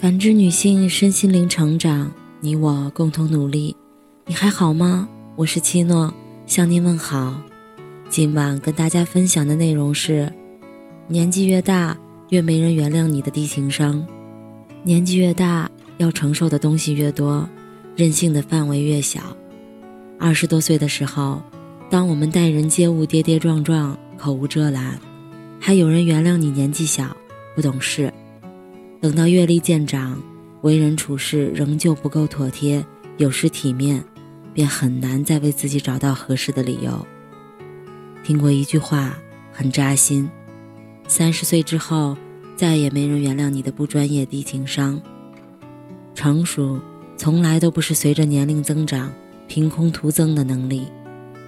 感知女性身心灵成长，你我共同努力。你还好吗？我是七诺，向您问好。今晚跟大家分享的内容是：年纪越大，越没人原谅你的低情商。年纪越大，要承受的东西越多，任性的范围越小。二十多岁的时候，当我们待人接物跌跌撞撞、口无遮拦，还有人原谅你年纪小、不懂事。等到阅历渐长，为人处事仍旧不够妥帖、有失体面，便很难再为自己找到合适的理由。听过一句话，很扎心：三十岁之后，再也没人原谅你的不专业、低情商。成熟从来都不是随着年龄增长凭空徒增的能力，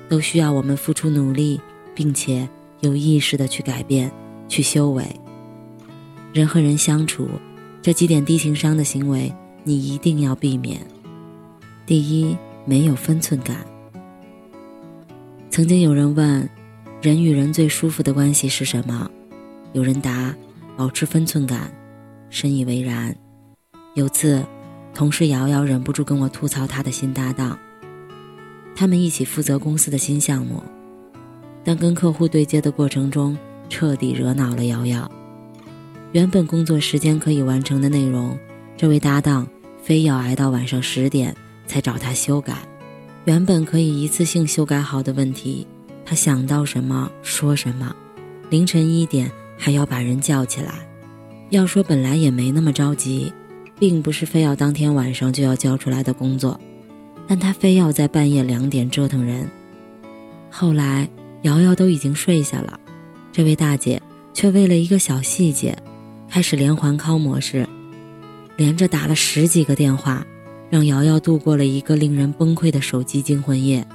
都需要我们付出努力，并且有意识的去改变、去修为。人和人相处，这几点低情商的行为，你一定要避免。第一，没有分寸感。曾经有人问，人与人最舒服的关系是什么？有人答，保持分寸感。深以为然。有次，同事瑶瑶忍不住跟我吐槽她的新搭档。他们一起负责公司的新项目，但跟客户对接的过程中，彻底惹恼了瑶瑶。原本工作时间可以完成的内容，这位搭档非要挨到晚上十点才找他修改。原本可以一次性修改好的问题，他想到什么说什么，凌晨一点还要把人叫起来。要说本来也没那么着急，并不是非要当天晚上就要交出来的工作，但他非要在半夜两点折腾人。后来瑶瑶都已经睡下了，这位大姐却为了一个小细节。开始连环 call 模式，连着打了十几个电话，让瑶瑶度过了一个令人崩溃的手机惊魂夜。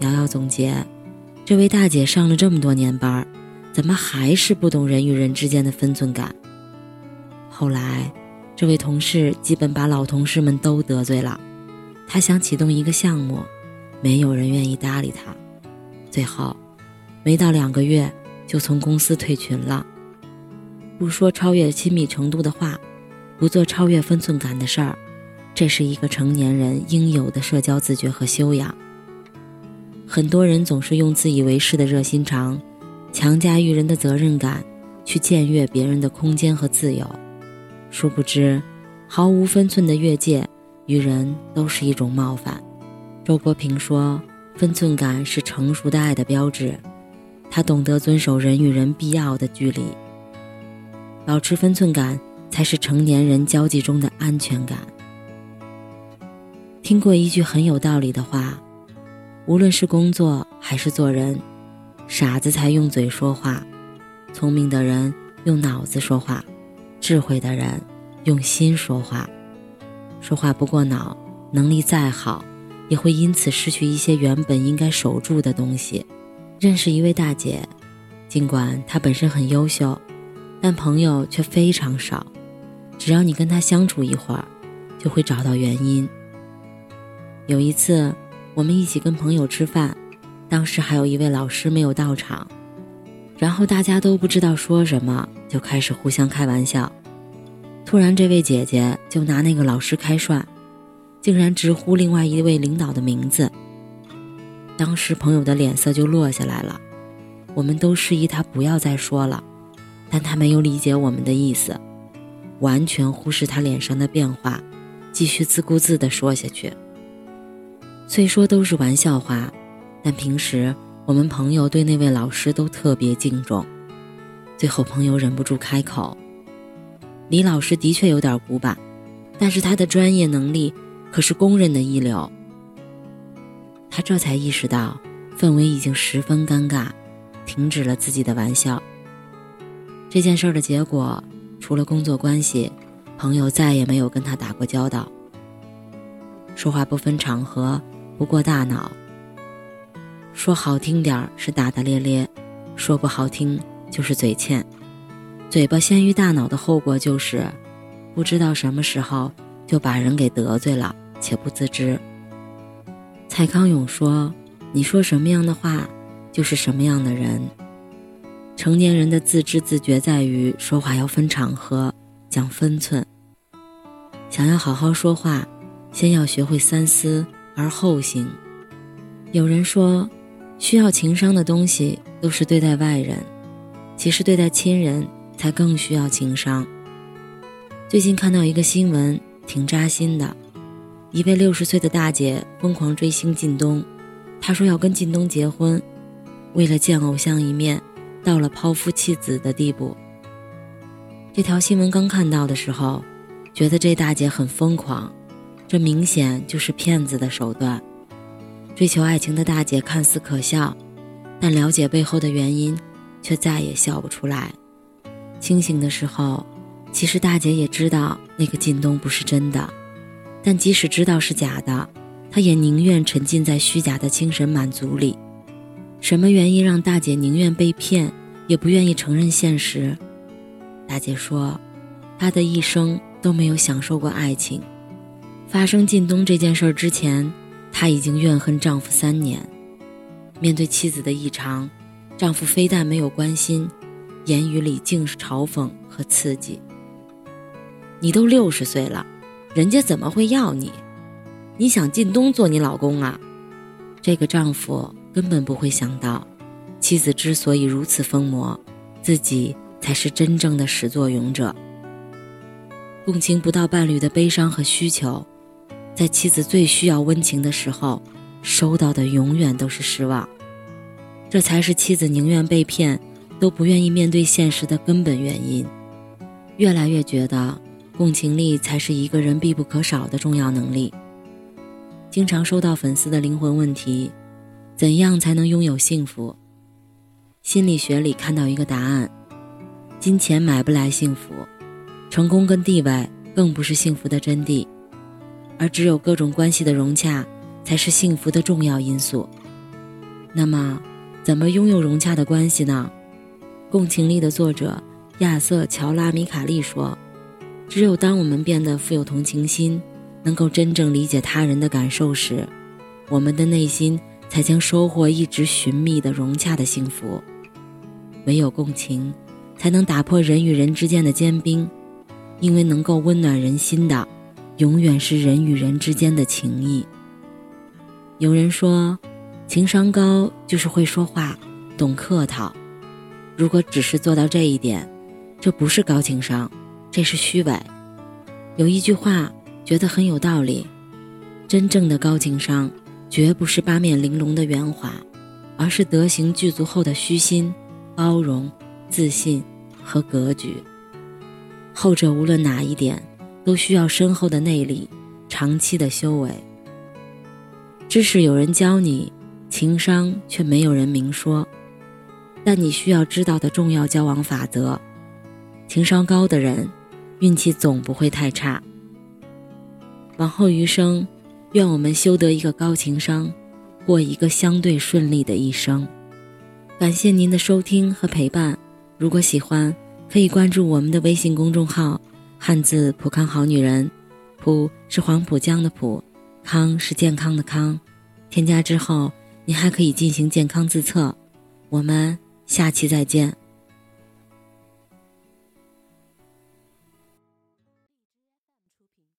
瑶瑶总结：这位大姐上了这么多年班，怎么还是不懂人与人之间的分寸感？后来，这位同事基本把老同事们都得罪了，他想启动一个项目，没有人愿意搭理他，最后，没到两个月就从公司退群了。不说超越亲密程度的话，不做超越分寸感的事儿，这是一个成年人应有的社交自觉和修养。很多人总是用自以为是的热心肠，强加于人的责任感，去僭越别人的空间和自由，殊不知，毫无分寸的越界于人都是一种冒犯。周国平说：“分寸感是成熟的爱的标志，他懂得遵守人与人必要的距离。”保持分寸感，才是成年人交际中的安全感。听过一句很有道理的话：无论是工作还是做人，傻子才用嘴说话，聪明的人用脑子说话，智慧的人用心说话。说话不过脑，能力再好，也会因此失去一些原本应该守住的东西。认识一位大姐，尽管她本身很优秀。但朋友却非常少，只要你跟他相处一会儿，就会找到原因。有一次，我们一起跟朋友吃饭，当时还有一位老师没有到场，然后大家都不知道说什么，就开始互相开玩笑。突然，这位姐姐就拿那个老师开涮，竟然直呼另外一位领导的名字。当时朋友的脸色就落下来了，我们都示意他不要再说了。但他没有理解我们的意思，完全忽视他脸上的变化，继续自顾自地说下去。虽说都是玩笑话，但平时我们朋友对那位老师都特别敬重。最后，朋友忍不住开口：“李老师的确有点古板，但是他的专业能力可是公认的一流。”他这才意识到氛围已经十分尴尬，停止了自己的玩笑。这件事的结果，除了工作关系，朋友再也没有跟他打过交道。说话不分场合，不过大脑。说好听点儿是大大咧咧，说不好听就是嘴欠。嘴巴先于大脑的后果就是，不知道什么时候就把人给得罪了，且不自知。蔡康永说：“你说什么样的话，就是什么样的人。”成年人的自知自觉在于说话要分场合，讲分寸。想要好好说话，先要学会三思而后行。有人说，需要情商的东西都是对待外人，其实对待亲人才更需要情商。最近看到一个新闻，挺扎心的。一位六十岁的大姐疯狂追星靳东，她说要跟靳东结婚，为了见偶像一面，到了抛夫弃子的地步。这条新闻刚看到的时候，觉得这大姐很疯狂，这明显就是骗子的手段。追求爱情的大姐看似可笑，但了解背后的原因，却再也笑不出来。清醒的时候，其实大姐也知道那个靳东不是真的，但即使知道是假的，她也宁愿沉浸在虚假的精神满足里。什么原因让大姐宁愿被骗，也不愿意承认现实？大姐说，她的一生都没有享受过爱情。发生靳东这件事儿之前，她已经怨恨丈夫三年。面对妻子的异常，丈夫非但没有关心，言语里尽是嘲讽和刺激。你都六十岁了，人家怎么会要你？你想靳东做你老公啊？这个丈夫根本不会想到，妻子之所以如此疯魔，自己。才是真正的始作俑者。共情不到伴侣的悲伤和需求，在妻子最需要温情的时候，收到的永远都是失望。这才是妻子宁愿被骗，都不愿意面对现实的根本原因。越来越觉得，共情力才是一个人必不可少的重要能力。经常收到粉丝的灵魂问题：怎样才能拥有幸福？心理学里看到一个答案。金钱买不来幸福，成功跟地位更不是幸福的真谛，而只有各种关系的融洽，才是幸福的重要因素。那么，怎么拥有融洽的关系呢？共情力的作者亚瑟·乔拉米卡利说：“只有当我们变得富有同情心，能够真正理解他人的感受时，我们的内心才将收获一直寻觅的融洽的幸福。唯有共情。”才能打破人与人之间的坚冰，因为能够温暖人心的，永远是人与人之间的情谊。有人说，情商高就是会说话，懂客套。如果只是做到这一点，这不是高情商，这是虚伪。有一句话觉得很有道理：真正的高情商，绝不是八面玲珑的圆滑，而是德行具足后的虚心、包容、自信。和格局，后者无论哪一点，都需要深厚的内力，长期的修为。知识有人教你，情商却没有人明说。但你需要知道的重要交往法则，情商高的人，运气总不会太差。往后余生，愿我们修得一个高情商，过一个相对顺利的一生。感谢您的收听和陪伴。如果喜欢，可以关注我们的微信公众号“汉字浦康好女人”，浦是黄浦江的浦，康是健康的康。添加之后，你还可以进行健康自测。我们下期再见。